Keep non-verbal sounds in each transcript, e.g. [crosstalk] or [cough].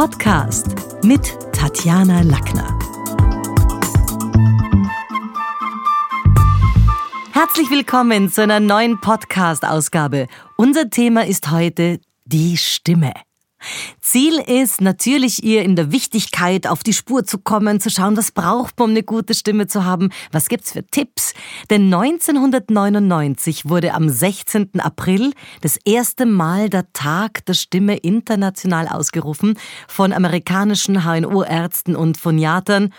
Podcast mit Tatjana Lackner. Herzlich willkommen zu einer neuen Podcast-Ausgabe. Unser Thema ist heute die Stimme. Ziel ist natürlich, ihr in der Wichtigkeit auf die Spur zu kommen, zu schauen, was braucht man, um eine gute Stimme zu haben, was gibt's für Tipps. Denn 1999 wurde am 16. April das erste Mal der Tag der Stimme international ausgerufen von amerikanischen HNO-Ärzten und Phoniatern.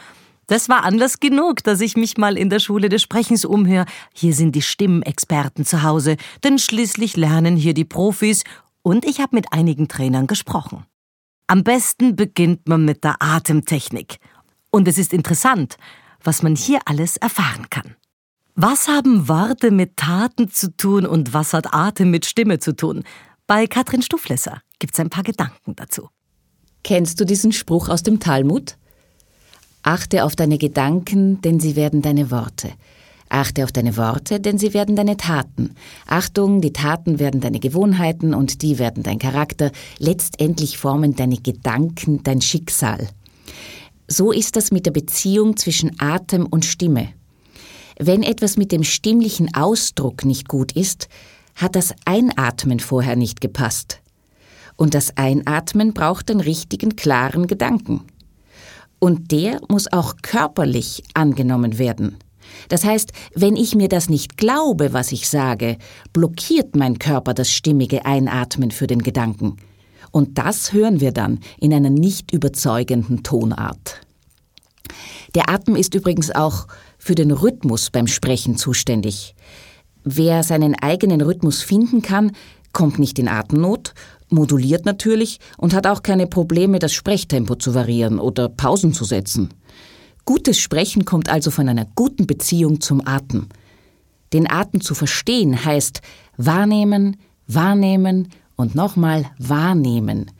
Das war Anlass genug, dass ich mich mal in der Schule des Sprechens umhöre. Hier sind die Stimmexperten zu Hause, denn schließlich lernen hier die Profis und ich habe mit einigen Trainern gesprochen. Am besten beginnt man mit der Atemtechnik. Und es ist interessant, was man hier alles erfahren kann. Was haben Worte mit Taten zu tun und was hat Atem mit Stimme zu tun? Bei Katrin Stuflesser gibt es ein paar Gedanken dazu. Kennst du diesen Spruch aus dem Talmud? Achte auf deine Gedanken, denn sie werden deine Worte. Achte auf deine Worte, denn sie werden deine Taten. Achtung, die Taten werden deine Gewohnheiten und die werden dein Charakter. Letztendlich formen deine Gedanken dein Schicksal. So ist das mit der Beziehung zwischen Atem und Stimme. Wenn etwas mit dem stimmlichen Ausdruck nicht gut ist, hat das Einatmen vorher nicht gepasst. Und das Einatmen braucht den richtigen, klaren Gedanken. Und der muss auch körperlich angenommen werden. Das heißt, wenn ich mir das nicht glaube, was ich sage, blockiert mein Körper das stimmige Einatmen für den Gedanken. Und das hören wir dann in einer nicht überzeugenden Tonart. Der Atem ist übrigens auch für den Rhythmus beim Sprechen zuständig. Wer seinen eigenen Rhythmus finden kann, kommt nicht in Atemnot, moduliert natürlich und hat auch keine Probleme, das Sprechtempo zu variieren oder Pausen zu setzen. Gutes Sprechen kommt also von einer guten Beziehung zum Atem. Den Atem zu verstehen heißt wahrnehmen, wahrnehmen und nochmal wahrnehmen.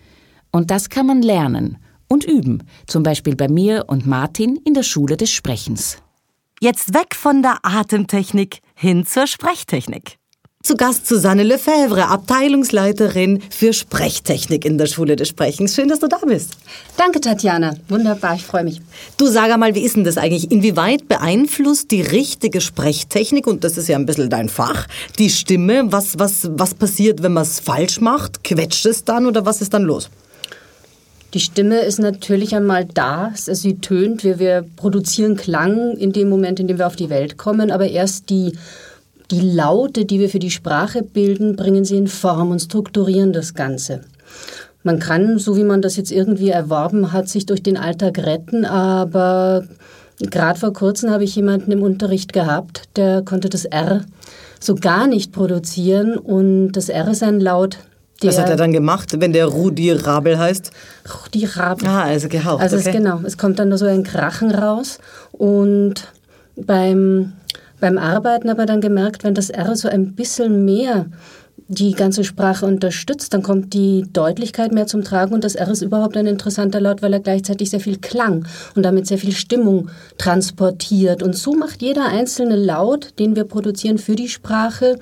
Und das kann man lernen und üben, zum Beispiel bei mir und Martin in der Schule des Sprechens. Jetzt weg von der Atemtechnik hin zur Sprechtechnik. Zu Gast Susanne Lefebvre, Abteilungsleiterin für Sprechtechnik in der Schule des Sprechens. Schön, dass du da bist. Danke, Tatjana. Wunderbar, ich freue mich. Du sag mal, wie ist denn das eigentlich? Inwieweit beeinflusst die richtige Sprechtechnik, und das ist ja ein bisschen dein Fach, die Stimme? Was, was, was passiert, wenn man es falsch macht? Quetscht es dann oder was ist dann los? Die Stimme ist natürlich einmal da, sie tönt, wir, wir produzieren Klang in dem Moment, in dem wir auf die Welt kommen, aber erst die die Laute, die wir für die Sprache bilden, bringen sie in Form und strukturieren das Ganze. Man kann, so wie man das jetzt irgendwie erworben hat, sich durch den Alltag retten, aber gerade vor kurzem habe ich jemanden im Unterricht gehabt, der konnte das R so gar nicht produzieren und das R ist ein Laut, was hat er dann gemacht, wenn der Rudi Rabel heißt? Rudi Rabel. Ah, also gehaucht. Also okay. es, genau, es kommt dann nur so ein Krachen raus und beim beim Arbeiten aber dann gemerkt, wenn das R so ein bisschen mehr die ganze Sprache unterstützt, dann kommt die Deutlichkeit mehr zum Tragen und das R ist überhaupt ein interessanter Laut, weil er gleichzeitig sehr viel Klang und damit sehr viel Stimmung transportiert. Und so macht jeder einzelne Laut, den wir produzieren für die Sprache,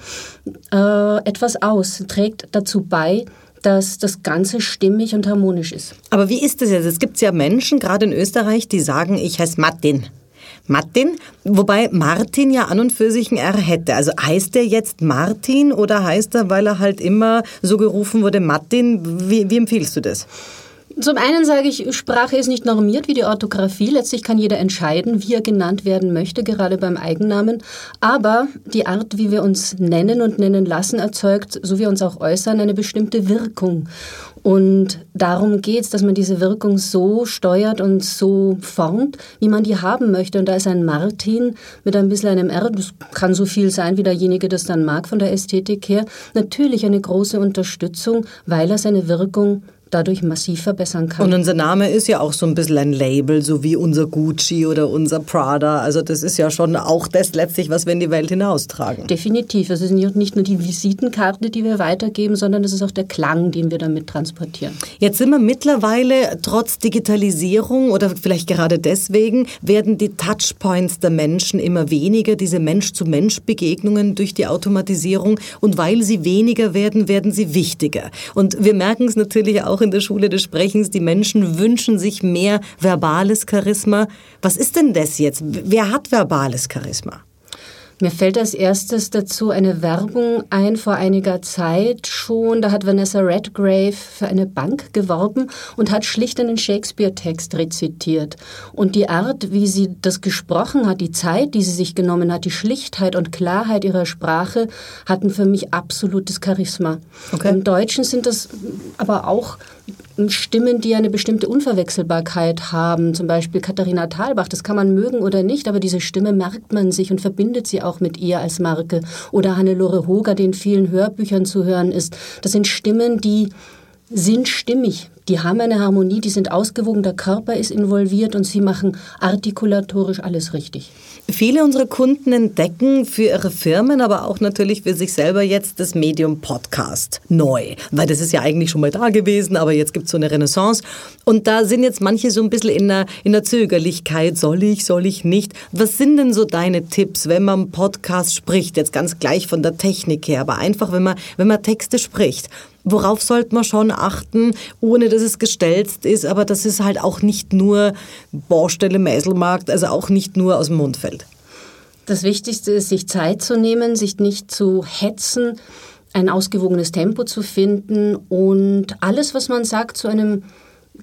äh, etwas aus, trägt dazu bei, dass das Ganze stimmig und harmonisch ist. Aber wie ist das jetzt? Es gibt ja Menschen, gerade in Österreich, die sagen, ich heiße Martin. Martin, wobei Martin ja an und für sich ein R hätte. Also heißt er jetzt Martin oder heißt er, weil er halt immer so gerufen wurde, Martin? Wie, wie empfiehlst du das? Zum einen sage ich, Sprache ist nicht normiert wie die Orthographie. Letztlich kann jeder entscheiden, wie er genannt werden möchte, gerade beim Eigennamen. Aber die Art, wie wir uns nennen und nennen lassen, erzeugt, so wie wir uns auch äußern, eine bestimmte Wirkung. Und darum geht es, dass man diese Wirkung so steuert und so formt, wie man die haben möchte. Und da ist ein Martin mit ein bisschen einem R, das kann so viel sein, wie derjenige das dann mag von der Ästhetik her, natürlich eine große Unterstützung, weil er seine Wirkung dadurch massiv verbessern kann. Und unser Name ist ja auch so ein bisschen ein Label, so wie unser Gucci oder unser Prada. Also das ist ja schon auch das letztlich, was wir in die Welt hinaustragen. Definitiv. Es ist nicht nur die Visitenkarte, die wir weitergeben, sondern es ist auch der Klang, den wir damit transportieren. Jetzt sind wir mittlerweile trotz Digitalisierung oder vielleicht gerade deswegen werden die Touchpoints der Menschen immer weniger, diese Mensch-zu-Mensch-Begegnungen durch die Automatisierung. Und weil sie weniger werden, werden sie wichtiger. Und wir merken es natürlich auch auch in der Schule des Sprechens, die Menschen wünschen sich mehr verbales Charisma. Was ist denn das jetzt? Wer hat verbales Charisma? Mir fällt als erstes dazu eine Werbung ein vor einiger Zeit schon. Da hat Vanessa Redgrave für eine Bank geworben und hat schlicht einen Shakespeare-Text rezitiert. Und die Art, wie sie das gesprochen hat, die Zeit, die sie sich genommen hat, die Schlichtheit und Klarheit ihrer Sprache, hatten für mich absolutes Charisma. Okay. Im Deutschen sind das aber auch Stimmen, die eine bestimmte Unverwechselbarkeit haben. Zum Beispiel Katharina Thalbach, das kann man mögen oder nicht, aber diese Stimme merkt man sich und verbindet sie auch mit ihr als Marke. Oder Hannelore Hoger, die in vielen Hörbüchern zu hören ist. Das sind Stimmen, die sind stimmig. Die haben eine Harmonie, die sind ausgewogen, der Körper ist involviert und sie machen artikulatorisch alles richtig. Viele unserer Kunden entdecken für ihre Firmen, aber auch natürlich für sich selber jetzt das Medium Podcast neu. Weil das ist ja eigentlich schon mal da gewesen, aber jetzt gibt es so eine Renaissance. Und da sind jetzt manche so ein bisschen in der, in der Zögerlichkeit. Soll ich, soll ich nicht? Was sind denn so deine Tipps, wenn man Podcast spricht? Jetzt ganz gleich von der Technik her, aber einfach, wenn man, wenn man Texte spricht. Worauf sollte man schon achten, ohne dass es gestelzt ist, aber das ist halt auch nicht nur Baustelle, Mäselmarkt, also auch nicht nur aus dem Mund fällt? Das Wichtigste ist, sich Zeit zu nehmen, sich nicht zu hetzen, ein ausgewogenes Tempo zu finden und alles, was man sagt, zu einem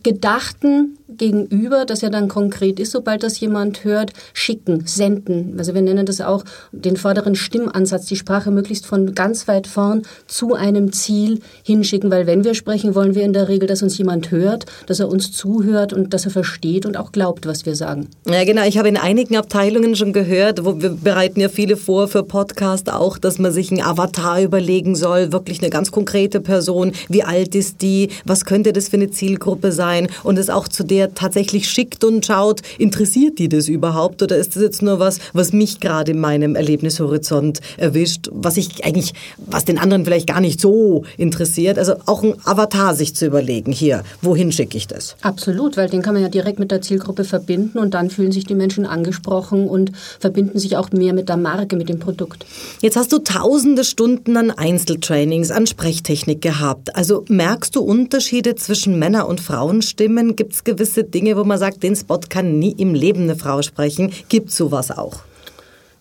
gedachten Gegenüber, das ja dann konkret ist, sobald das jemand hört, schicken, senden. Also wir nennen das auch den vorderen Stimmansatz, die Sprache möglichst von ganz weit vorn zu einem Ziel hinschicken, weil wenn wir sprechen, wollen wir in der Regel, dass uns jemand hört, dass er uns zuhört und dass er versteht und auch glaubt, was wir sagen. Ja, genau. Ich habe in einigen Abteilungen schon gehört, wo wir bereiten ja viele vor für Podcast auch, dass man sich einen Avatar überlegen soll, wirklich eine ganz konkrete Person. Wie alt ist die? Was könnte das für eine Zielgruppe sein? Und es auch zu der tatsächlich schickt und schaut, interessiert die das überhaupt oder ist das jetzt nur was, was mich gerade in meinem Erlebnishorizont erwischt, was ich eigentlich, was den anderen vielleicht gar nicht so interessiert. Also auch ein Avatar sich zu überlegen, hier, wohin schicke ich das? Absolut, weil den kann man ja direkt mit der Zielgruppe verbinden und dann fühlen sich die Menschen angesprochen und verbinden sich auch mehr mit der Marke, mit dem Produkt. Jetzt hast du tausende Stunden an Einzeltrainings, an Sprechtechnik gehabt. Also merkst du Unterschiede zwischen Männer- und Frauenstimmen? Gibt es gewisse Dinge, wo man sagt, den Spot kann nie im Leben eine Frau sprechen. Gibt sowas auch?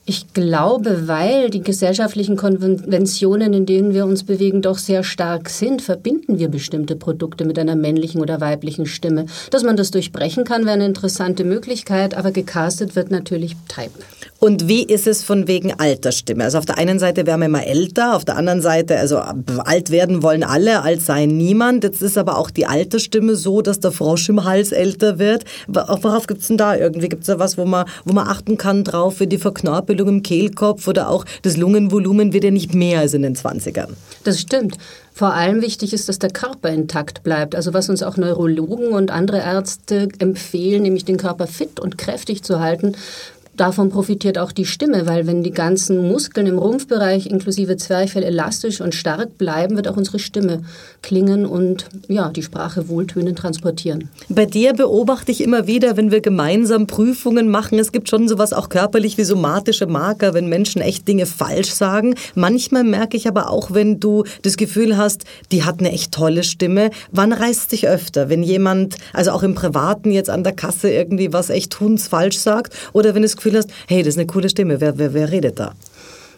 Ich glaube, weil die gesellschaftlichen Konventionen, in denen wir uns bewegen, doch sehr stark sind, verbinden wir bestimmte Produkte mit einer männlichen oder weiblichen Stimme. Dass man das durchbrechen kann, wäre eine interessante Möglichkeit, aber gecastet wird natürlich Type. Und wie ist es von wegen Altersstimme? Also auf der einen Seite werden wir immer älter, auf der anderen Seite, also alt werden wollen alle, alt sei niemand. Jetzt ist aber auch die Altersstimme so, dass der Frosch im Hals älter wird. Worauf gibt es denn da irgendwie? Gibt es da was, wo man, wo man achten kann drauf für die Verknorpelung im Kehlkopf oder auch das Lungenvolumen wird ja nicht mehr als in den 20ern? Das stimmt. Vor allem wichtig ist, dass der Körper intakt bleibt. Also was uns auch Neurologen und andere Ärzte empfehlen, nämlich den Körper fit und kräftig zu halten, Davon profitiert auch die Stimme, weil wenn die ganzen Muskeln im Rumpfbereich inklusive Zwerchfell elastisch und stark bleiben, wird auch unsere Stimme klingen und ja, die Sprache wohltönend transportieren. Bei dir beobachte ich immer wieder, wenn wir gemeinsam Prüfungen machen, es gibt schon sowas auch körperlich wie somatische Marker, wenn Menschen echt Dinge falsch sagen. Manchmal merke ich aber auch, wenn du das Gefühl hast, die hat eine echt tolle Stimme, wann reißt sich öfter? Wenn jemand, also auch im Privaten jetzt an der Kasse irgendwie was echt hundsfalsch sagt oder wenn es Gefühl hast, hey, das ist eine coole Stimme, wer, wer, wer redet da?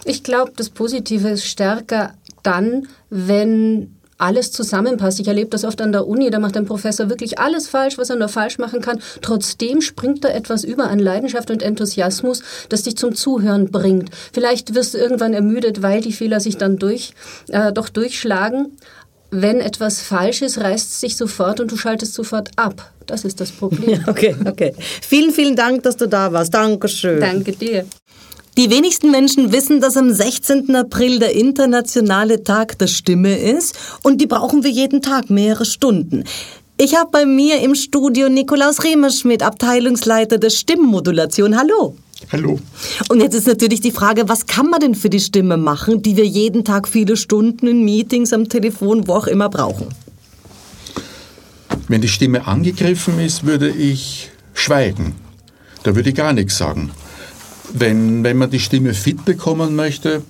Ich glaube, das Positive ist stärker dann, wenn alles zusammenpasst. Ich erlebe das oft an der Uni, da macht ein Professor wirklich alles falsch, was er nur falsch machen kann. Trotzdem springt da etwas über an Leidenschaft und Enthusiasmus, das dich zum Zuhören bringt. Vielleicht wirst du irgendwann ermüdet, weil die Fehler sich dann durch, äh, doch durchschlagen. Wenn etwas falsch ist, reißt es sich sofort und du schaltest sofort ab. Das ist das Problem. [laughs] okay, okay. Vielen, vielen Dank, dass du da warst. Dankeschön. Danke dir. Die wenigsten Menschen wissen, dass am 16. April der internationale Tag der Stimme ist und die brauchen wir jeden Tag mehrere Stunden. Ich habe bei mir im Studio Nikolaus Remerschmidt, Abteilungsleiter der Stimmmodulation. Hallo. Hallo. Und jetzt ist natürlich die Frage, was kann man denn für die Stimme machen, die wir jeden Tag viele Stunden in Meetings, am Telefon, wo auch immer brauchen? Wenn die Stimme angegriffen ist, würde ich schweigen. Da würde ich gar nichts sagen. Wenn, wenn man die Stimme fit bekommen möchte,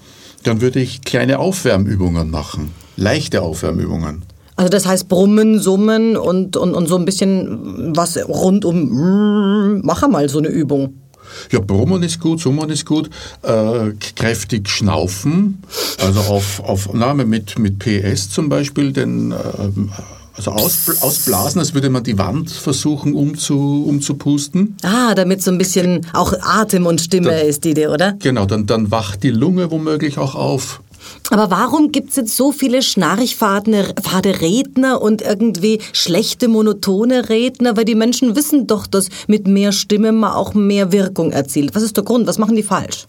dann würde ich kleine Aufwärmübungen machen. Leichte Aufwärmübungen. Also das heißt Brummen, Summen und, und, und so ein bisschen was rund um, mach mal so eine Übung. Ja, Brummen ist gut, Summen ist gut, äh, kräftig schnaufen, also auf, auf Name mit, mit PS zum Beispiel, denn äh, also aus, ausblasen, als würde man die Wand versuchen umzu, umzupusten. Ah, damit so ein bisschen auch Atem und Stimme dann, ist die Idee, oder? Genau, dann, dann wacht die Lunge womöglich auch auf. Aber warum gibt es jetzt so viele schnarchfade Redner und irgendwie schlechte, monotone Redner? Weil die Menschen wissen doch, dass mit mehr Stimme man auch mehr Wirkung erzielt. Was ist der Grund? Was machen die falsch?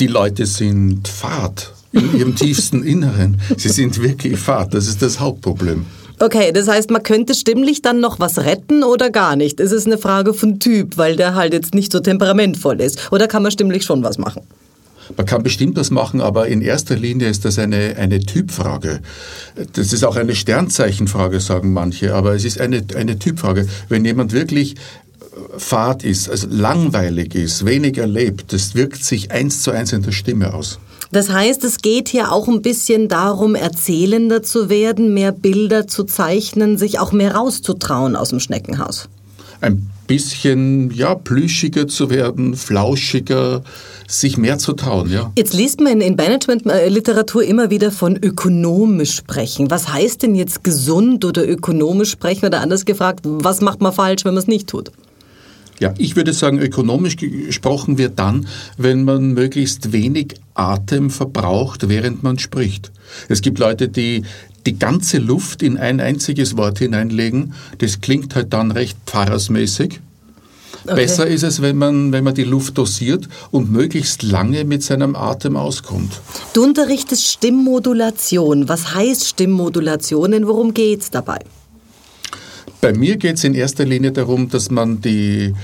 Die Leute sind fad in ihrem [laughs] tiefsten Inneren. Sie sind wirklich fad. Das ist das Hauptproblem. Okay, das heißt, man könnte stimmlich dann noch was retten oder gar nicht? Es ist eine Frage von Typ, weil der halt jetzt nicht so temperamentvoll ist. Oder kann man stimmlich schon was machen? Man kann bestimmt was machen, aber in erster Linie ist das eine, eine Typfrage. Das ist auch eine Sternzeichenfrage, sagen manche, aber es ist eine, eine Typfrage. Wenn jemand wirklich äh, fad ist, also langweilig ist, wenig erlebt, das wirkt sich eins zu eins in der Stimme aus. Das heißt, es geht hier auch ein bisschen darum, erzählender zu werden, mehr Bilder zu zeichnen, sich auch mehr rauszutrauen aus dem Schneckenhaus. Ein bisschen, ja, plüschiger zu werden, flauschiger, sich mehr zu trauen, ja. Jetzt liest man in Management-Literatur immer wieder von ökonomisch sprechen. Was heißt denn jetzt gesund oder ökonomisch sprechen? Oder anders gefragt, was macht man falsch, wenn man es nicht tut? Ja, ich würde sagen, ökonomisch gesprochen wird dann, wenn man möglichst wenig Atem verbraucht, während man spricht. Es gibt Leute, die die ganze Luft in ein einziges Wort hineinlegen. Das klingt halt dann recht pfarrersmäßig. Okay. Besser ist es, wenn man, wenn man die Luft dosiert und möglichst lange mit seinem Atem auskommt. Du unterrichtest Stimmmodulation. Was heißt Stimmmodulation und worum geht es dabei? Bei mir geht es in erster Linie darum, dass man die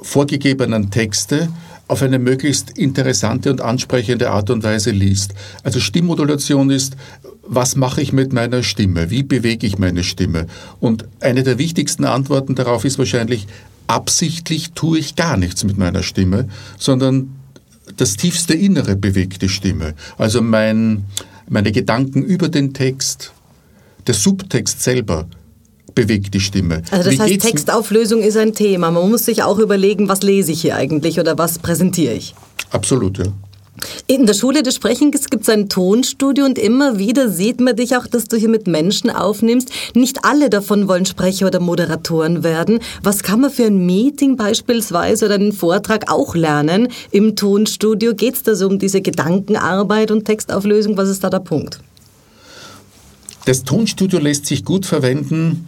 vorgegebenen Texte auf eine möglichst interessante und ansprechende Art und Weise liest. Also Stimmmodulation ist, was mache ich mit meiner Stimme? Wie bewege ich meine Stimme? Und eine der wichtigsten Antworten darauf ist wahrscheinlich, absichtlich tue ich gar nichts mit meiner Stimme, sondern das tiefste Innere bewegt die Stimme. Also mein, meine Gedanken über den Text, der Subtext selber bewegt die Stimme. Also das Wie heißt, Textauflösung ist ein Thema. Man muss sich auch überlegen, was lese ich hier eigentlich oder was präsentiere ich. Absolut, ja. In der Schule des Sprechens gibt es ein Tonstudio und immer wieder sieht man dich auch, dass du hier mit Menschen aufnimmst. Nicht alle davon wollen Sprecher oder Moderatoren werden. Was kann man für ein Meeting beispielsweise oder einen Vortrag auch lernen im Tonstudio? Geht es da so um diese Gedankenarbeit und Textauflösung? Was ist da der Punkt? Das Tonstudio lässt sich gut verwenden.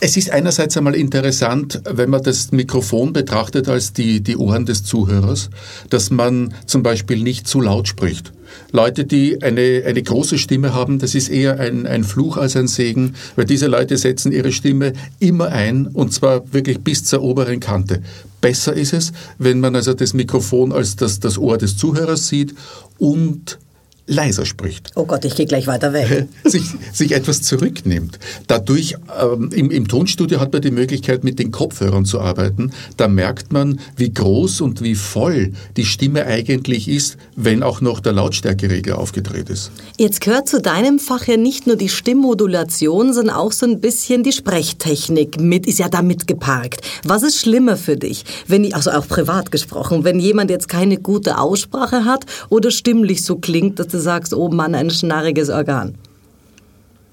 Es ist einerseits einmal interessant, wenn man das Mikrofon betrachtet als die, die Ohren des Zuhörers, dass man zum Beispiel nicht zu laut spricht. Leute, die eine, eine große Stimme haben, das ist eher ein, ein Fluch als ein Segen, weil diese Leute setzen ihre Stimme immer ein und zwar wirklich bis zur oberen Kante. Besser ist es, wenn man also das Mikrofon als das, das Ohr des Zuhörers sieht und leiser spricht. Oh Gott, ich gehe gleich weiter weg. sich, sich etwas zurücknimmt. Dadurch, ähm, im, im Tonstudio hat man die Möglichkeit, mit den Kopfhörern zu arbeiten. Da merkt man, wie groß und wie voll die Stimme eigentlich ist, wenn auch noch der Lautstärkeregler aufgedreht ist. Jetzt gehört zu deinem Fach ja nicht nur die Stimmmodulation, sondern auch so ein bisschen die Sprechtechnik mit, ist ja da mitgeparkt. Was ist schlimmer für dich, wenn, also auch privat gesprochen, wenn jemand jetzt keine gute Aussprache hat oder stimmlich so klingt, dass du sagst, oh Mann, ein schnarriges Organ?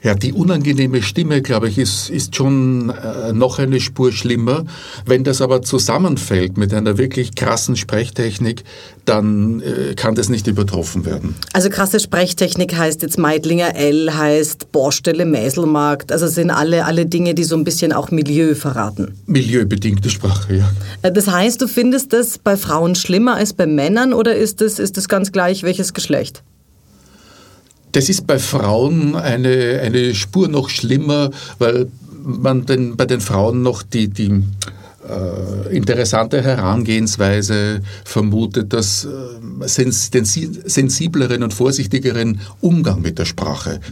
Ja, die unangenehme Stimme, glaube ich, ist, ist schon äh, noch eine Spur schlimmer. Wenn das aber zusammenfällt mit einer wirklich krassen Sprechtechnik, dann äh, kann das nicht übertroffen werden. Also krasse Sprechtechnik heißt jetzt Meidlinger L, heißt Bohrstelle, Mäselmarkt. Also sind alle, alle Dinge, die so ein bisschen auch Milieu verraten. Milieubedingte Sprache, ja. Äh, das heißt, du findest das bei Frauen schlimmer als bei Männern oder ist das, ist das ganz gleich, welches Geschlecht? Das ist bei Frauen eine, eine Spur noch schlimmer, weil man den, bei den Frauen noch die, die äh, interessante Herangehensweise vermutet, dass äh, sens den sensibleren und vorsichtigeren Umgang mit der Sprache. [laughs]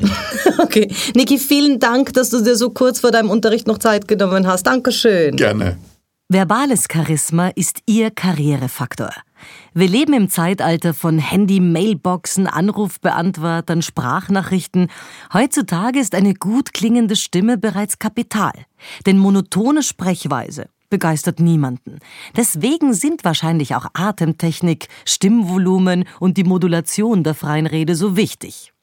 Okay. Niki, vielen Dank, dass du dir so kurz vor deinem Unterricht noch Zeit genommen hast. Dankeschön. Gerne. Verbales Charisma ist Ihr Karrierefaktor. Wir leben im Zeitalter von Handy, Mailboxen, Anrufbeantwortern, Sprachnachrichten. Heutzutage ist eine gut klingende Stimme bereits Kapital. Denn monotone Sprechweise begeistert niemanden. Deswegen sind wahrscheinlich auch Atemtechnik, Stimmvolumen und die Modulation der freien Rede so wichtig.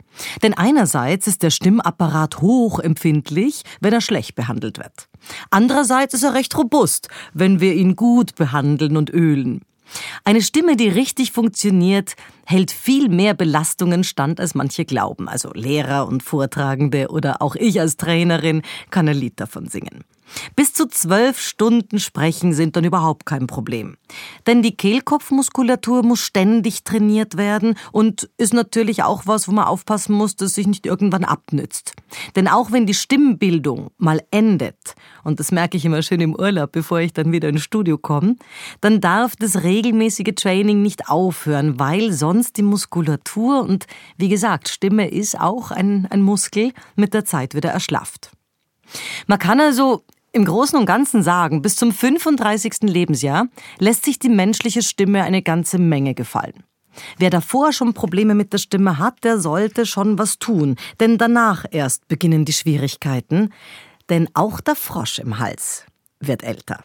Denn einerseits ist der Stimmapparat hochempfindlich, wenn er schlecht behandelt wird. Andererseits ist er recht robust, wenn wir ihn gut behandeln und ölen. Eine Stimme, die richtig funktioniert, hält viel mehr Belastungen stand, als manche glauben. Also Lehrer und Vortragende oder auch ich als Trainerin kann ein Lied davon singen. Bis zu zwölf Stunden sprechen sind dann überhaupt kein Problem. Denn die Kehlkopfmuskulatur muss ständig trainiert werden und ist natürlich auch was, wo man aufpassen muss, dass sich nicht irgendwann abnützt. Denn auch wenn die Stimmbildung mal endet, und das merke ich immer schön im Urlaub, bevor ich dann wieder ins Studio komme, dann darf das regelmäßige Training nicht aufhören, weil sonst die Muskulatur und wie gesagt, Stimme ist auch ein, ein Muskel mit der Zeit wieder erschlafft. Man kann also im Großen und Ganzen sagen, bis zum 35. Lebensjahr lässt sich die menschliche Stimme eine ganze Menge gefallen. Wer davor schon Probleme mit der Stimme hat, der sollte schon was tun, denn danach erst beginnen die Schwierigkeiten, denn auch der Frosch im Hals wird älter.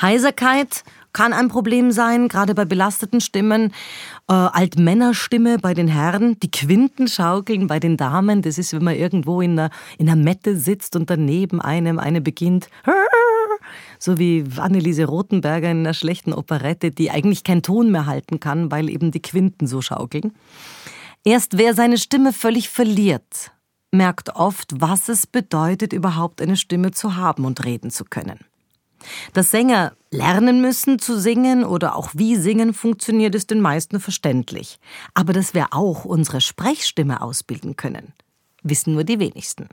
Heiserkeit kann ein Problem sein, gerade bei belasteten Stimmen. Äh, Altmännerstimme bei den Herren, die Quinten schaukeln bei den Damen. Das ist, wenn man irgendwo in einer, in einer Mette sitzt und daneben einem eine beginnt. So wie Anneliese Rothenberger in einer schlechten Operette, die eigentlich keinen Ton mehr halten kann, weil eben die Quinten so schaukeln. Erst wer seine Stimme völlig verliert, merkt oft, was es bedeutet, überhaupt eine Stimme zu haben und reden zu können. Dass Sänger lernen müssen zu singen oder auch wie singen funktioniert, ist den meisten verständlich. Aber dass wir auch unsere Sprechstimme ausbilden können, wissen nur die wenigsten.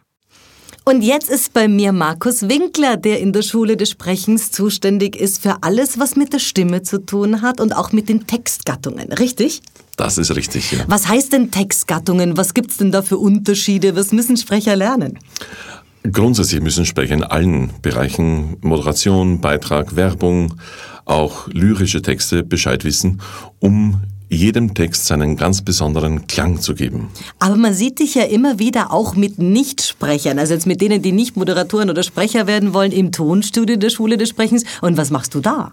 Und jetzt ist bei mir Markus Winkler, der in der Schule des Sprechens zuständig ist für alles, was mit der Stimme zu tun hat und auch mit den Textgattungen, richtig? Das ist richtig, ja. Was heißt denn Textgattungen? Was gibt's denn da für Unterschiede? Was müssen Sprecher lernen? Grundsätzlich müssen Sprecher in allen Bereichen. Moderation, Beitrag, Werbung, auch lyrische Texte Bescheid wissen, um jedem Text seinen ganz besonderen Klang zu geben. Aber man sieht dich ja immer wieder auch mit Nichtsprechern, also jetzt mit denen, die nicht Moderatoren oder Sprecher werden wollen, im Tonstudio der Schule des Sprechens. Und was machst du da?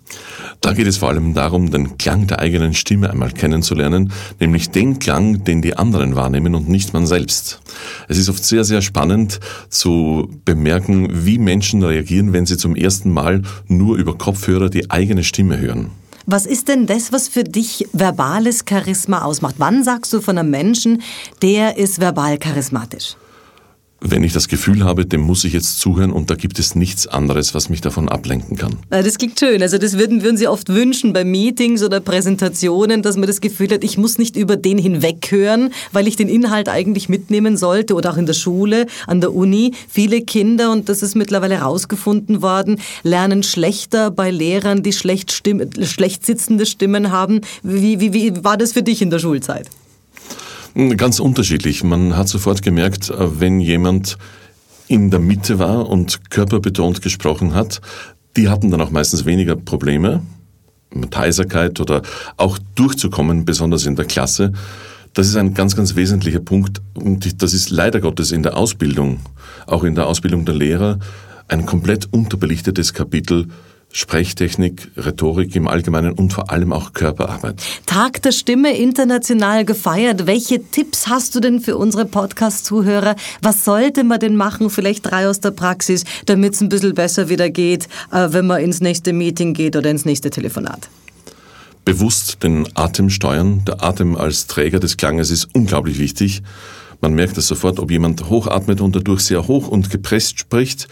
Da geht es vor allem darum, den Klang der eigenen Stimme einmal kennenzulernen, nämlich den Klang, den die anderen wahrnehmen und nicht man selbst. Es ist oft sehr, sehr spannend zu bemerken, wie Menschen reagieren, wenn sie zum ersten Mal nur über Kopfhörer die eigene Stimme hören. Was ist denn das, was für dich verbales Charisma ausmacht? Wann sagst du von einem Menschen, der ist verbal charismatisch? Wenn ich das Gefühl habe, dem muss ich jetzt zuhören und da gibt es nichts anderes, was mich davon ablenken kann. Das klingt schön. Also das würden, würden Sie oft wünschen bei Meetings oder Präsentationen, dass man das Gefühl hat, ich muss nicht über den hinweghören, weil ich den Inhalt eigentlich mitnehmen sollte oder auch in der Schule, an der Uni. Viele Kinder, und das ist mittlerweile herausgefunden worden, lernen schlechter bei Lehrern, die schlecht, Stimm schlecht sitzende Stimmen haben. Wie, wie, wie war das für dich in der Schulzeit? Ganz unterschiedlich. Man hat sofort gemerkt, äh, wenn jemand in der Mitte war und körperbetont gesprochen hat, die hatten dann auch meistens weniger Probleme mit Heiserkeit oder auch durchzukommen, besonders in der Klasse. Das ist ein ganz, ganz wesentlicher Punkt und das ist leider Gottes in der Ausbildung, auch in der Ausbildung der Lehrer, ein komplett unterbelichtetes Kapitel Sprechtechnik, Rhetorik im Allgemeinen und vor allem auch Körperarbeit. Tag der Stimme international gefeiert. Welche Tipps hast du denn für unsere Podcast-Zuhörer? Was sollte man denn machen? Vielleicht drei aus der Praxis, damit es ein bisschen besser wieder geht, äh, wenn man ins nächste Meeting geht oder ins nächste Telefonat. Bewusst den Atem steuern. Der Atem als Träger des Klanges ist unglaublich wichtig. Man merkt es sofort, ob jemand hochatmet und dadurch sehr hoch und gepresst spricht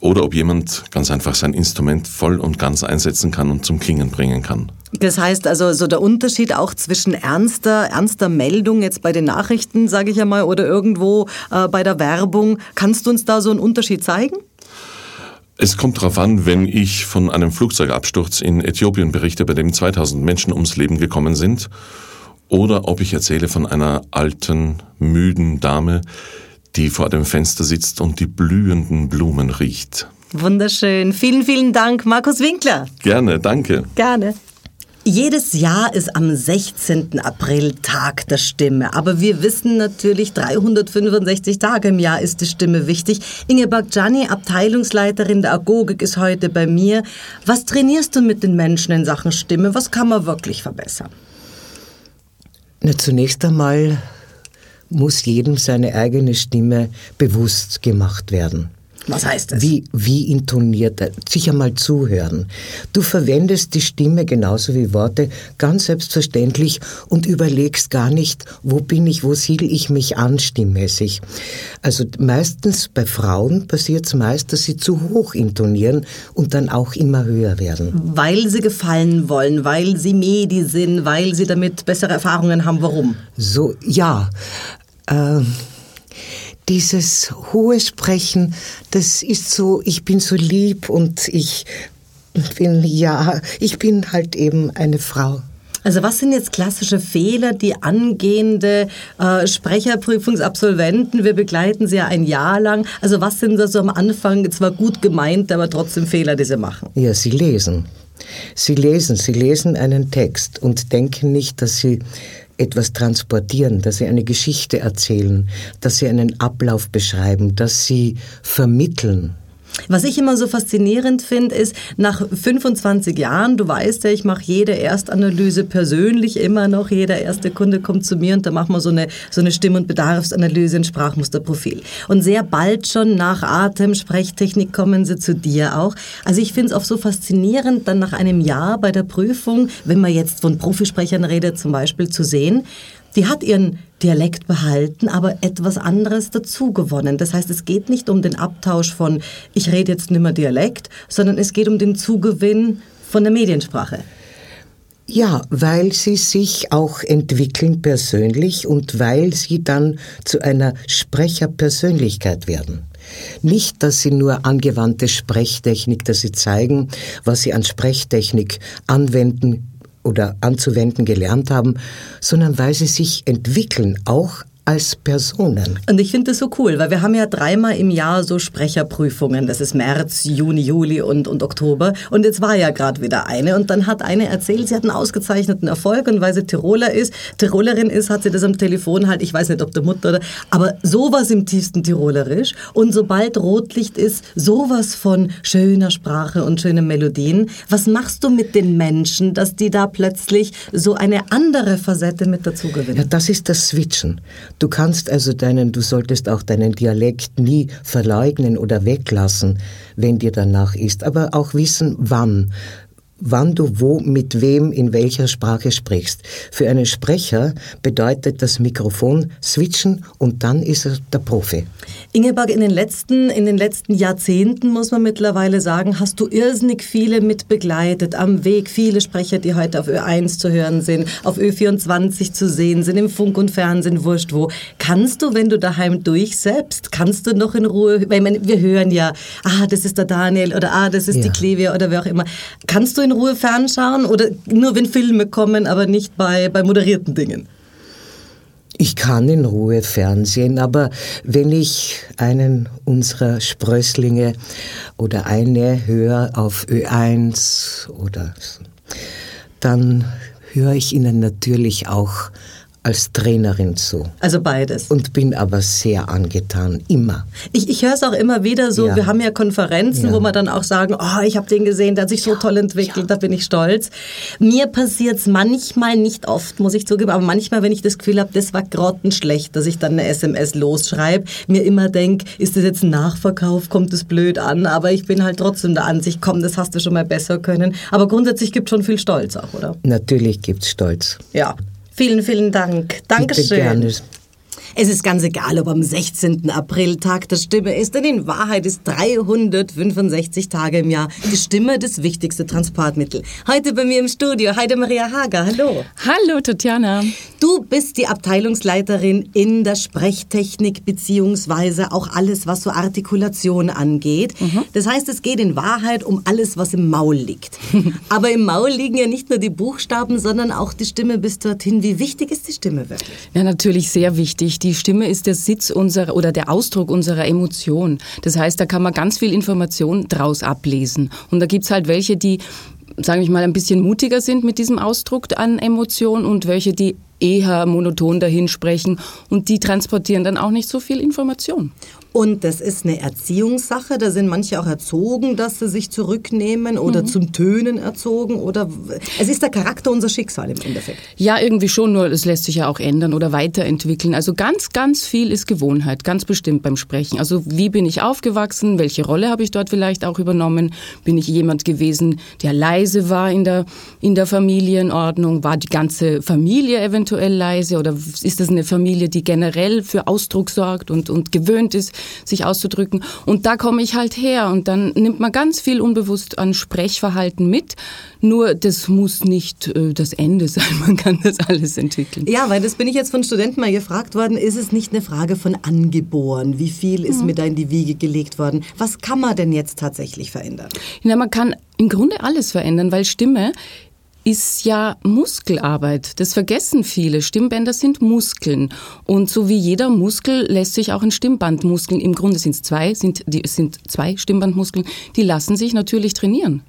oder ob jemand ganz einfach sein Instrument voll und ganz einsetzen kann und zum Klingen bringen kann. Das heißt also, so der Unterschied auch zwischen ernster, ernster Meldung jetzt bei den Nachrichten, sage ich einmal, oder irgendwo äh, bei der Werbung. Kannst du uns da so einen Unterschied zeigen? Es kommt darauf an, wenn ich von einem Flugzeugabsturz in Äthiopien berichte, bei dem 2000 Menschen ums Leben gekommen sind, oder ob ich erzähle von einer alten, müden Dame, die vor dem Fenster sitzt und die blühenden Blumen riecht. Wunderschön. Vielen, vielen Dank, Markus Winkler. Gerne, danke. Gerne. Jedes Jahr ist am 16. April Tag der Stimme. Aber wir wissen natürlich, 365 Tage im Jahr ist die Stimme wichtig. Ingeborg Gianni, Abteilungsleiterin der Agogik, ist heute bei mir. Was trainierst du mit den Menschen in Sachen Stimme? Was kann man wirklich verbessern? Na, zunächst einmal muss jedem seine eigene Stimme bewusst gemacht werden. Was heißt das? Wie, wie intoniert er? Sicher mal zuhören. Du verwendest die Stimme genauso wie Worte ganz selbstverständlich und überlegst gar nicht, wo bin ich, wo siedel ich mich an stimmmäßig. Also meistens bei Frauen passiert es meist, dass sie zu hoch intonieren und dann auch immer höher werden. Weil sie gefallen wollen, weil sie Medi sind, weil sie damit bessere Erfahrungen haben. Warum? So, ja. Äh, dieses hohe Sprechen, das ist so, ich bin so lieb und ich bin, ja, ich bin halt eben eine Frau. Also was sind jetzt klassische Fehler, die angehende äh, Sprecherprüfungsabsolventen, wir begleiten sie ja ein Jahr lang, also was sind da so am Anfang zwar gut gemeint, aber trotzdem Fehler, die sie machen? Ja, sie lesen. Sie lesen, sie lesen einen Text und denken nicht, dass sie etwas transportieren, dass sie eine Geschichte erzählen, dass sie einen Ablauf beschreiben, dass sie vermitteln. Was ich immer so faszinierend finde, ist, nach 25 Jahren, du weißt ja, ich mache jede Erstanalyse persönlich immer noch. Jeder erste Kunde kommt zu mir und da machen wir so eine, so eine Stimm- und Bedarfsanalyse, ein Sprachmusterprofil. Und sehr bald schon nach Atem, Sprechtechnik kommen sie zu dir auch. Also ich finde es auch so faszinierend, dann nach einem Jahr bei der Prüfung, wenn man jetzt von Profisprechern redet, zum Beispiel zu sehen, die hat ihren Dialekt behalten, aber etwas anderes dazugewonnen. Das heißt, es geht nicht um den Abtausch von ich rede jetzt nicht mehr Dialekt, sondern es geht um den Zugewinn von der Mediensprache. Ja, weil sie sich auch entwickeln persönlich und weil sie dann zu einer Sprecherpersönlichkeit werden. Nicht, dass sie nur angewandte Sprechtechnik, dass sie zeigen, was sie an Sprechtechnik anwenden oder anzuwenden gelernt haben, sondern weil sie sich entwickeln, auch als Personen. Und ich finde das so cool, weil wir haben ja dreimal im Jahr so Sprecherprüfungen. Das ist März, Juni, Juli und, und Oktober. Und jetzt war ja gerade wieder eine. Und dann hat eine erzählt, sie hat einen ausgezeichneten Erfolg. Und weil sie Tiroler ist, Tirolerin ist, hat sie das am Telefon halt, ich weiß nicht, ob der Mutter oder, aber sowas im tiefsten Tirolerisch. Und sobald Rotlicht ist, sowas von schöner Sprache und schönen Melodien. Was machst du mit den Menschen, dass die da plötzlich so eine andere Facette mit dazu gewinnen? Ja, das ist das Switchen. Du kannst also deinen, du solltest auch deinen Dialekt nie verleugnen oder weglassen, wenn dir danach ist, aber auch wissen, wann wann du wo mit wem in welcher Sprache sprichst. Für einen Sprecher bedeutet das Mikrofon switchen und dann ist er der Profi. Ingeborg, in den letzten, in den letzten Jahrzehnten muss man mittlerweile sagen, hast du irrsinnig viele mit begleitet am Weg. Viele Sprecher, die heute auf Ö1 zu hören sind, auf Ö24 zu sehen sind, im Funk und Fernsehen, wurscht wo. Kannst du, wenn du daheim durchsetzt, kannst du noch in Ruhe, weil wir hören ja, ah, das ist der Daniel oder ah, das ist ja. die Klevia oder wer auch immer. Kannst du in Ruhe fernschauen oder nur wenn Filme kommen, aber nicht bei, bei moderierten Dingen? Ich kann in Ruhe fernsehen, aber wenn ich einen unserer Sprösslinge oder eine höre auf Ö1 oder dann höre ich ihnen natürlich auch als Trainerin zu. Also beides. Und bin aber sehr angetan, immer. Ich, ich höre es auch immer wieder so, ja. wir haben ja Konferenzen, ja. wo wir dann auch sagen, oh, ich habe den gesehen, der hat sich so ja. toll entwickelt, da bin ich stolz. Mir passiert es manchmal, nicht oft, muss ich zugeben, aber manchmal, wenn ich das Gefühl habe, das war grottenschlecht, dass ich dann eine SMS losschreibe, mir immer denke, ist das jetzt ein Nachverkauf, kommt das blöd an, aber ich bin halt trotzdem der Ansicht, komm, das hast du schon mal besser können. Aber grundsätzlich gibt es schon viel Stolz auch, oder? Natürlich gibt es Stolz. Ja. Vielen, vielen Dank. Dankeschön. Bitte gerne. Es ist ganz egal, ob am 16. April Tag der Stimme ist, denn in Wahrheit ist 365 Tage im Jahr die Stimme das wichtigste Transportmittel. Heute bei mir im Studio Heide Maria Hager. Hallo. Hallo, Tatjana. Du bist die Abteilungsleiterin in der Sprechtechnik beziehungsweise auch alles, was so Artikulation angeht. Mhm. Das heißt, es geht in Wahrheit um alles, was im Maul liegt. [laughs] Aber im Maul liegen ja nicht nur die Buchstaben, sondern auch die Stimme bis dorthin. Wie wichtig ist die Stimme wirklich? Ja, natürlich sehr wichtig. Die Stimme ist der Sitz unserer oder der Ausdruck unserer Emotion. Das heißt, da kann man ganz viel Information draus ablesen. Und da gibt's halt welche, die sage ich mal, ein bisschen mutiger sind mit diesem Ausdruck an Emotionen und welche, die eher monoton dahin sprechen und die transportieren dann auch nicht so viel Information. Und das ist eine Erziehungssache. Da sind manche auch erzogen, dass sie sich zurücknehmen oder mhm. zum Tönen erzogen. Oder es ist der Charakter unser Schicksal im Endeffekt. Ja, irgendwie schon, nur es lässt sich ja auch ändern oder weiterentwickeln. Also ganz, ganz viel ist Gewohnheit, ganz bestimmt beim Sprechen. Also wie bin ich aufgewachsen? Welche Rolle habe ich dort vielleicht auch übernommen? Bin ich jemand gewesen, der leise war in der, in der Familienordnung? War die ganze Familie eventuell leise? Oder ist das eine Familie, die generell für Ausdruck sorgt und, und gewöhnt ist, sich auszudrücken. Und da komme ich halt her und dann nimmt man ganz viel unbewusst an Sprechverhalten mit. Nur das muss nicht äh, das Ende [laughs] sein, man kann das alles entwickeln. Ja, weil das bin ich jetzt von Studenten mal gefragt worden, ist es nicht eine Frage von angeboren? Wie viel ist mhm. mir da in die Wiege gelegt worden? Was kann man denn jetzt tatsächlich verändern? Ja, man kann im Grunde alles verändern, weil Stimme ist ja Muskelarbeit. Das vergessen viele. Stimmbänder sind Muskeln. Und so wie jeder Muskel lässt sich auch ein Stimmbandmuskeln, im Grunde sind es zwei, sind, die, sind zwei Stimmbandmuskeln, die lassen sich natürlich trainieren.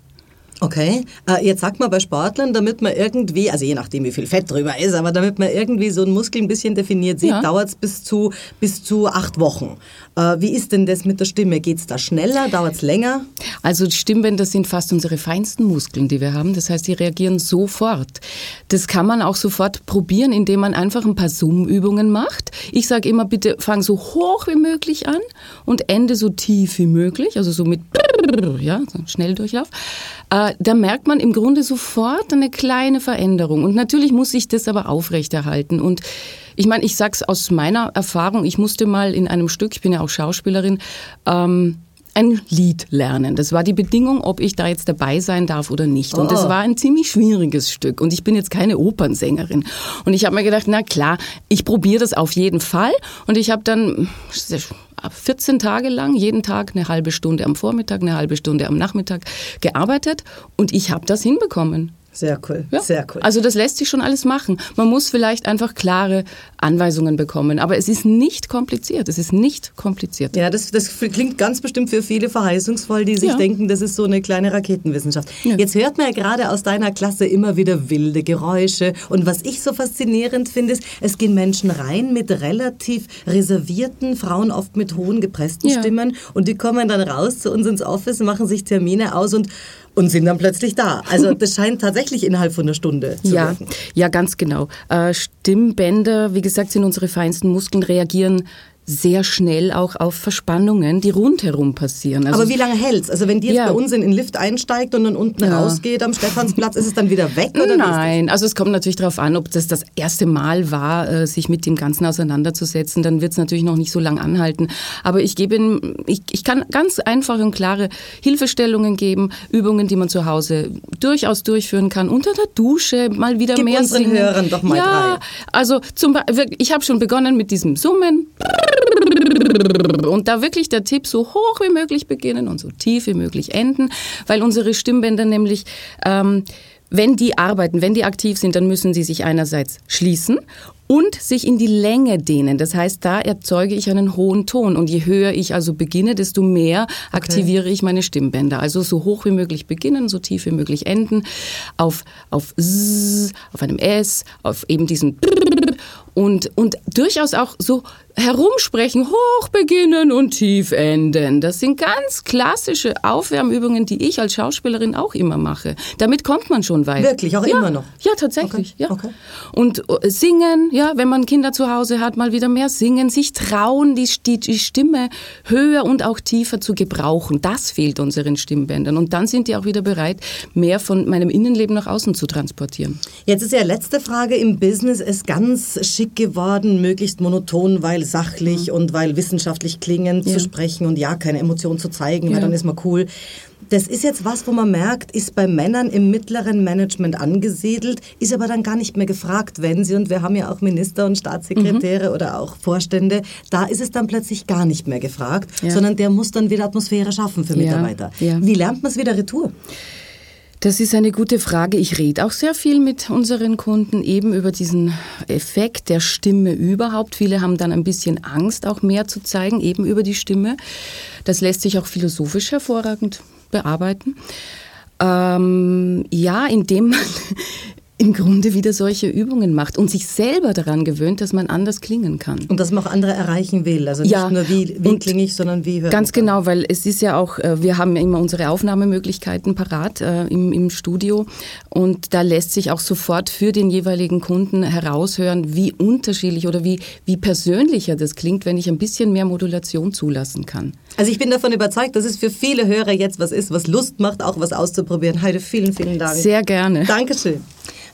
Okay, äh, jetzt sagt man bei Sportlern, damit man irgendwie, also je nachdem wie viel Fett drüber ist, aber damit man irgendwie so einen Muskel ein bisschen definiert sieht, ja. dauert es bis zu, bis zu acht Wochen. Äh, wie ist denn das mit der Stimme? Geht es da schneller? Dauert es länger? Also die Stimmbänder sind fast unsere feinsten Muskeln, die wir haben. Das heißt, die reagieren sofort. Das kann man auch sofort probieren, indem man einfach ein paar Zoom-Übungen macht. Ich sage immer, bitte fang so hoch wie möglich an und ende so tief wie möglich, also so mit ja, so Schnelldurchlauf. Äh, da merkt man im Grunde sofort eine kleine Veränderung. Und natürlich muss sich das aber aufrechterhalten. Und ich meine, ich sag's aus meiner Erfahrung, ich musste mal in einem Stück, ich bin ja auch Schauspielerin, ähm, ein Lied lernen. Das war die Bedingung, ob ich da jetzt dabei sein darf oder nicht. Und das oh. war ein ziemlich schwieriges Stück. Und ich bin jetzt keine Opernsängerin. Und ich habe mir gedacht, na klar, ich probiere das auf jeden Fall. Und ich habe dann 14 Tage lang jeden Tag eine halbe Stunde am Vormittag, eine halbe Stunde am Nachmittag gearbeitet. Und ich habe das hinbekommen. Sehr cool, ja. sehr cool. Also das lässt sich schon alles machen. Man muss vielleicht einfach klare Anweisungen bekommen. Aber es ist nicht kompliziert. Es ist nicht kompliziert. Ja, das, das klingt ganz bestimmt für viele verheißungsvoll, die sich ja. denken, das ist so eine kleine Raketenwissenschaft. Ja. Jetzt hört man ja gerade aus deiner Klasse immer wieder wilde Geräusche. Und was ich so faszinierend finde, ist, es gehen Menschen rein mit relativ reservierten, Frauen oft mit hohen gepressten Stimmen. Und die kommen dann raus zu uns ins Office, machen sich Termine aus und und sind dann plötzlich da. Also das scheint tatsächlich innerhalb von einer Stunde zu ja, wirken. Ja, ganz genau. Äh, Stimmbänder, wie gesagt, sind unsere feinsten Muskeln, reagieren sehr schnell auch auf Verspannungen, die rundherum passieren. Also Aber wie lange hält's? Also wenn die jetzt ja. bei uns in den Lift einsteigt und dann unten ja. rausgeht am Stephansplatz, ist es dann wieder weg? Oder Nein, also es kommt natürlich darauf an, ob das das erste Mal war, äh, sich mit dem Ganzen auseinanderzusetzen. Dann wird es natürlich noch nicht so lange anhalten. Aber ich gebe, ich, ich kann ganz einfache und klare Hilfestellungen geben, Übungen, die man zu Hause durchaus durchführen kann. Unter der Dusche mal wieder Gib mehr unseren singen. Hörern doch mal ja, drei. Also zum, ich habe schon begonnen mit diesem Summen. Und da wirklich der Tipp, so hoch wie möglich beginnen und so tief wie möglich enden, weil unsere Stimmbänder nämlich, ähm, wenn die arbeiten, wenn die aktiv sind, dann müssen sie sich einerseits schließen und sich in die Länge dehnen. Das heißt, da erzeuge ich einen hohen Ton. Und je höher ich also beginne, desto mehr aktiviere okay. ich meine Stimmbänder. Also so hoch wie möglich beginnen, so tief wie möglich enden, auf, auf S, auf einem S, auf eben diesen und, und durchaus auch so herumsprechen, hoch beginnen und tief enden. Das sind ganz klassische Aufwärmübungen, die ich als Schauspielerin auch immer mache. Damit kommt man schon weit. Wirklich, auch ja, immer noch? Ja, tatsächlich. Okay. Ja. Okay. Und äh, singen, ja, wenn man Kinder zu Hause hat, mal wieder mehr singen, sich trauen, die, die, die Stimme höher und auch tiefer zu gebrauchen. Das fehlt unseren Stimmbändern. Und dann sind die auch wieder bereit, mehr von meinem Innenleben nach außen zu transportieren. Jetzt ist ja letzte Frage im Business ist ganz schick geworden, möglichst monoton, weil sachlich mhm. und weil wissenschaftlich klingend ja. zu sprechen und ja, keine Emotionen zu zeigen, ja. weil dann ist man cool. Das ist jetzt was, wo man merkt, ist bei Männern im mittleren Management angesiedelt, ist aber dann gar nicht mehr gefragt, wenn sie, und wir haben ja auch Minister und Staatssekretäre mhm. oder auch Vorstände, da ist es dann plötzlich gar nicht mehr gefragt, ja. sondern der muss dann wieder Atmosphäre schaffen für Mitarbeiter. Wie lernt man es wieder retour? Das ist eine gute Frage. Ich rede auch sehr viel mit unseren Kunden eben über diesen Effekt der Stimme überhaupt. Viele haben dann ein bisschen Angst, auch mehr zu zeigen, eben über die Stimme. Das lässt sich auch philosophisch hervorragend bearbeiten. Ähm, ja, indem man im Grunde wieder solche Übungen macht und sich selber daran gewöhnt, dass man anders klingen kann. Und dass man auch andere erreichen will. Also nicht Ja, nur wie, wie klinge ich, sondern wie höre Ganz genau, weil es ist ja auch, äh, wir haben ja immer unsere Aufnahmemöglichkeiten parat äh, im, im Studio und da lässt sich auch sofort für den jeweiligen Kunden heraushören, wie unterschiedlich oder wie, wie persönlicher das klingt, wenn ich ein bisschen mehr Modulation zulassen kann. Also ich bin davon überzeugt, dass es für viele Hörer jetzt was ist, was Lust macht, auch was auszuprobieren. Heide, vielen, vielen Dank. Sehr gerne. Dankeschön.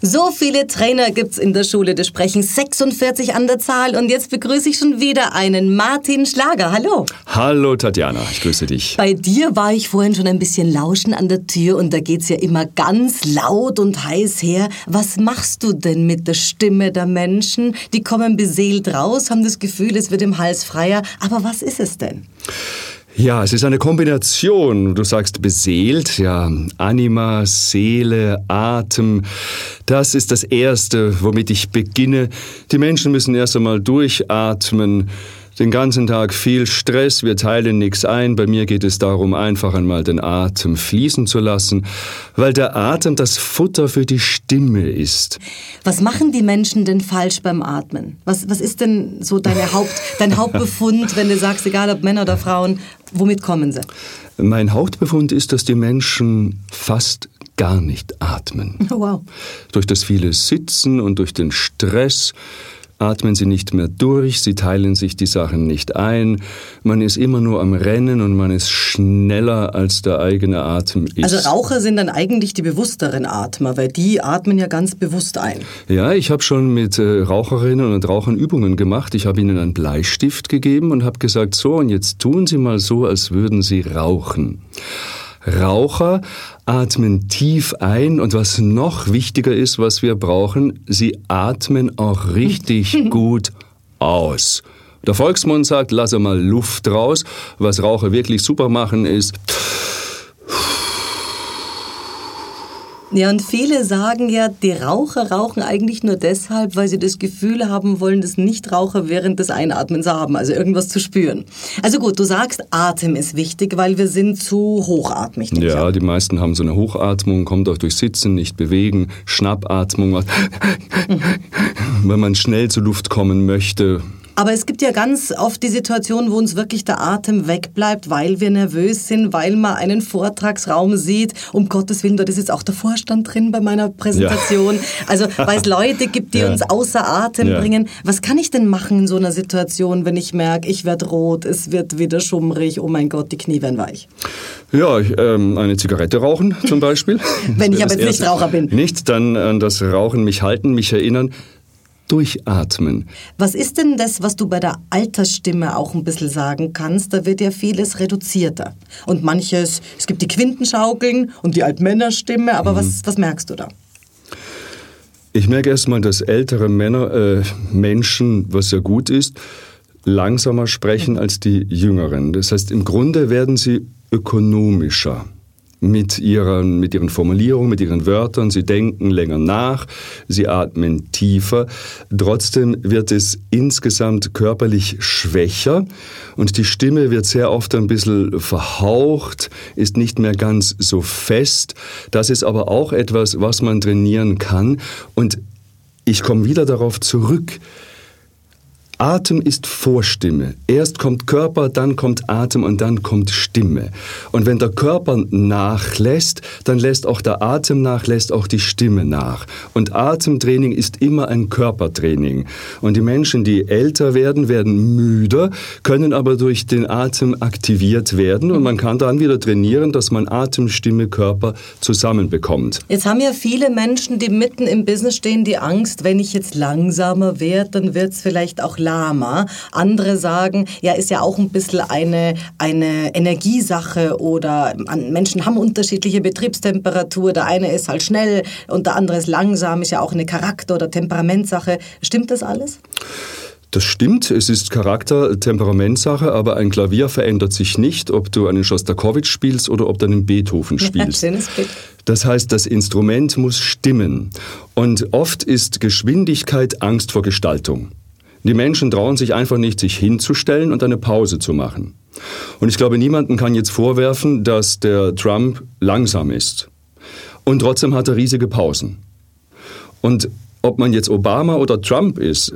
So viele Trainer gibt's in der Schule des Sprechens, 46 an der Zahl. Und jetzt begrüße ich schon wieder einen Martin Schlager. Hallo. Hallo Tatjana, ich grüße dich. Bei dir war ich vorhin schon ein bisschen lauschen an der Tür und da geht's ja immer ganz laut und heiß her. Was machst du denn mit der Stimme der Menschen? Die kommen beseelt raus, haben das Gefühl, es wird im Hals freier. Aber was ist es denn? Ja, es ist eine Kombination. Du sagst beseelt, ja, Anima, Seele, Atem. Das ist das Erste, womit ich beginne. Die Menschen müssen erst einmal durchatmen. Den ganzen Tag viel Stress, wir teilen nichts ein. Bei mir geht es darum, einfach einmal den Atem fließen zu lassen, weil der Atem das Futter für die Stimme ist. Was machen die Menschen denn falsch beim Atmen? Was, was ist denn so deine Haupt, [laughs] dein Hauptbefund, wenn du sagst, egal ob Männer oder Frauen, womit kommen sie? Mein Hauptbefund ist, dass die Menschen fast gar nicht atmen. Oh, wow. Durch das viele Sitzen und durch den Stress atmen sie nicht mehr durch, sie teilen sich die Sachen nicht ein, man ist immer nur am Rennen und man ist schneller als der eigene Atem ist. Also Raucher sind dann eigentlich die bewussteren Atmer, weil die atmen ja ganz bewusst ein. Ja, ich habe schon mit äh, Raucherinnen und Rauchern Übungen gemacht. Ich habe ihnen einen Bleistift gegeben und habe gesagt, so und jetzt tun Sie mal so, als würden Sie rauchen. Raucher atmen tief ein und was noch wichtiger ist, was wir brauchen, sie atmen auch richtig [laughs] gut aus. Der Volksmund sagt, lasse mal Luft raus. Was Raucher wirklich super machen, ist Ja, und viele sagen ja, die Raucher rauchen eigentlich nur deshalb, weil sie das Gefühl haben wollen, dass Nichtraucher während des Einatmens haben, also irgendwas zu spüren. Also gut, du sagst, Atem ist wichtig, weil wir sind zu hochatmig. Ja, die meisten haben so eine Hochatmung, kommt auch durch Sitzen, nicht bewegen, Schnappatmung, was- [laughs] wenn man schnell zur Luft kommen möchte. Aber es gibt ja ganz oft die Situation, wo uns wirklich der Atem wegbleibt, weil wir nervös sind, weil man einen Vortragsraum sieht. Um Gottes Willen, dort ist jetzt auch der Vorstand drin bei meiner Präsentation. Also weil es [laughs] Leute gibt, die Ja. uns außer Atem Ja. bringen. Was kann ich denn machen in so einer Situation, wenn ich merke, ich werde rot, es wird wieder schummrig, oh mein Gott, die Knie werden weich. Ja, ich, ähm, eine Zigarette rauchen zum Beispiel. [laughs] Wenn ich aber jetzt Erste. Nichtraucher bin. Nicht, dann an das Rauchen mich halten, mich erinnern. Durchatmen. Was ist denn das, was du bei der Altersstimme auch ein bisschen sagen kannst? Da wird ja vieles reduzierter. Und manches, es gibt die Quintenschaukeln und die Altmännerstimme, aber Mhm. was, was merkst du da? Ich merke erstmal, dass ältere Männer, äh, Menschen, was ja gut ist, langsamer sprechen als die Jüngeren. Das heißt, im Grunde werden sie ökonomischer mit ihren, mit ihren Formulierungen, mit ihren Wörtern. Sie denken länger nach, sie atmen tiefer. Trotzdem wird es insgesamt körperlich schwächer und die Stimme wird sehr oft ein bisschen verhaucht, ist nicht mehr ganz so fest. Das ist aber auch etwas, was man trainieren kann. Und ich komme wieder darauf zurück. Atem ist Vorstimme. Erst kommt Körper, dann kommt Atem und dann kommt Stimme. Und wenn der Körper nachlässt, dann lässt auch der Atem nach, lässt auch die Stimme nach. Und Atemtraining ist immer ein Körpertraining. Und die Menschen, die älter werden, werden müder, können aber durch den Atem aktiviert werden. Und man kann dann wieder trainieren, dass man Atem, Stimme, Körper zusammenbekommt. Jetzt haben ja viele Menschen, die mitten im Business stehen, die Angst, wenn ich jetzt langsamer werde, dann wird es vielleicht auch lahmer. Andere sagen, ja, ist ja auch ein bisschen eine, eine Energiesache oder Menschen haben unterschiedliche Betriebstemperatur. Der eine ist halt schnell und der andere ist langsam, ist ja auch eine Charakter- oder Temperamentsache. Stimmt das alles? Das stimmt, es ist Charakter, Temperamentsache, aber ein Klavier verändert sich nicht, ob du einen Schostakowitsch spielst oder ob du einen Beethoven [laughs] spielst. Das heißt, das Instrument muss stimmen. Und oft ist Geschwindigkeit Angst vor Gestaltung. Die Menschen trauen sich einfach nicht, sich hinzustellen und eine Pause zu machen. Und ich glaube, niemanden kann jetzt vorwerfen, dass der Trump langsam ist. Und trotzdem hat er riesige Pausen. Und ob man jetzt Obama oder Trump ist,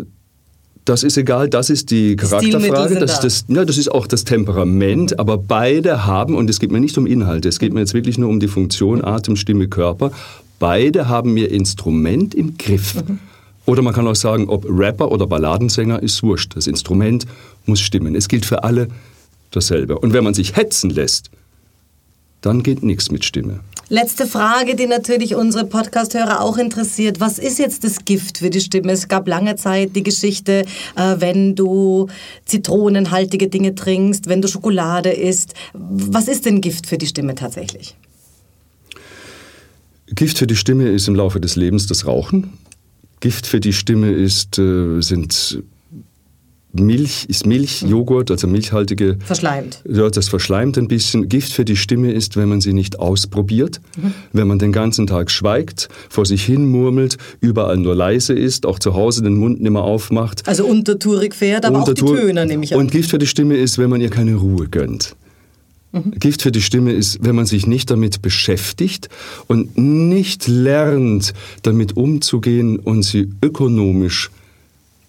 das ist egal, das ist die Charakterfrage, das ist, das, ja, das ist auch das Temperament, aber beide haben, und es geht mir nicht um Inhalte, es geht mir jetzt wirklich nur um die Funktion Atem, Stimme, Körper, beide haben ihr Instrument im Griff. Mhm. Oder man kann auch sagen, ob Rapper oder Balladensänger ist wurscht. Das Instrument muss stimmen. Es gilt für alle dasselbe. Und wenn man sich hetzen lässt, dann geht nichts mit Stimme. Letzte Frage, die natürlich unsere Podcast-Hörer auch interessiert. Was ist jetzt das Gift für die Stimme? Es gab lange Zeit die Geschichte, äh, wenn du zitronenhaltige Dinge trinkst, wenn du Schokolade isst. Was ist denn Gift für die Stimme tatsächlich? Gift für die Stimme ist im Laufe des Lebens das Rauchen. Gift für die Stimme ist, äh, sind Milch ist Milch, mhm. Joghurt, also milchhaltige. Verschleimt. Ja, das verschleimt ein bisschen. Gift für die Stimme ist, wenn man sie nicht ausprobiert, mhm. wenn man den ganzen Tag schweigt, vor sich hin murmelt, überall nur leise ist, auch zu Hause den Mund nicht mehr aufmacht. Also untertourig fährt, aber Untertour auch die Töne nehme ich an. Und Gift für die Stimme ist, wenn man ihr keine Ruhe gönnt. Mhm. Gift für die Stimme ist, wenn man sich nicht damit beschäftigt und nicht lernt, damit umzugehen und sie ökonomisch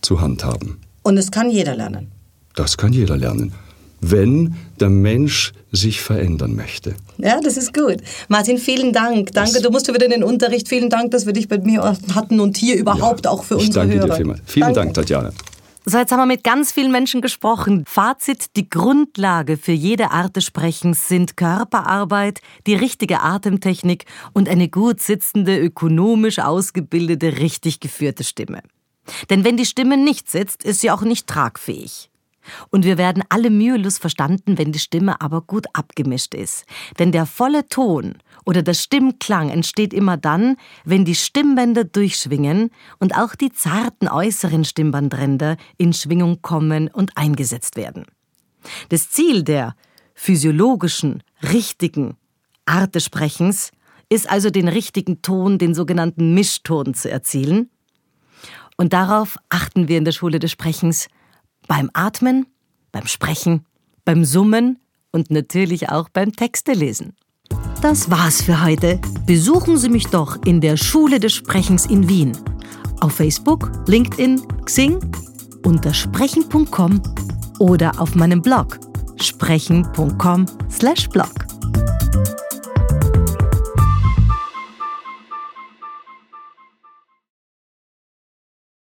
zu handhaben. Und es kann jeder lernen. Das kann jeder lernen, wenn der Mensch sich verändern möchte. Ja, das ist gut. Martin, vielen Dank. Danke, das du musst wieder in den Unterricht. Vielen Dank, dass wir dich bei mir hatten und hier überhaupt ja, auch für unsere danke Hörer. Dir vielmals. Vielen danke. Dank, Tatjana. So, jetzt haben wir mit ganz vielen Menschen gesprochen. Fazit, die Grundlage für jede Art des Sprechens sind Körperarbeit, die richtige Atemtechnik und eine gut sitzende, ökonomisch ausgebildete, richtig geführte Stimme. Denn wenn die Stimme nicht sitzt, ist sie auch nicht tragfähig. Und wir werden alle mühelos verstanden, wenn die Stimme aber gut abgemischt ist. Denn der volle Ton oder der Stimmklang entsteht immer dann, wenn die Stimmbänder durchschwingen und auch die zarten äußeren Stimmbandränder in Schwingung kommen und eingesetzt werden. Das Ziel der physiologischen, richtigen Art des Sprechens ist also den richtigen Ton, den sogenannten Mischton zu erzielen und darauf achten wir in der Schule des Sprechens beim Atmen, beim Sprechen, beim Summen und natürlich auch beim Textelesen. Das war's für heute. Besuchen Sie mich doch in der Schule des Sprechens in Wien. Auf Facebook, LinkedIn, Xing, unter sprechen.com oder auf meinem Blog sprechen.com/blog.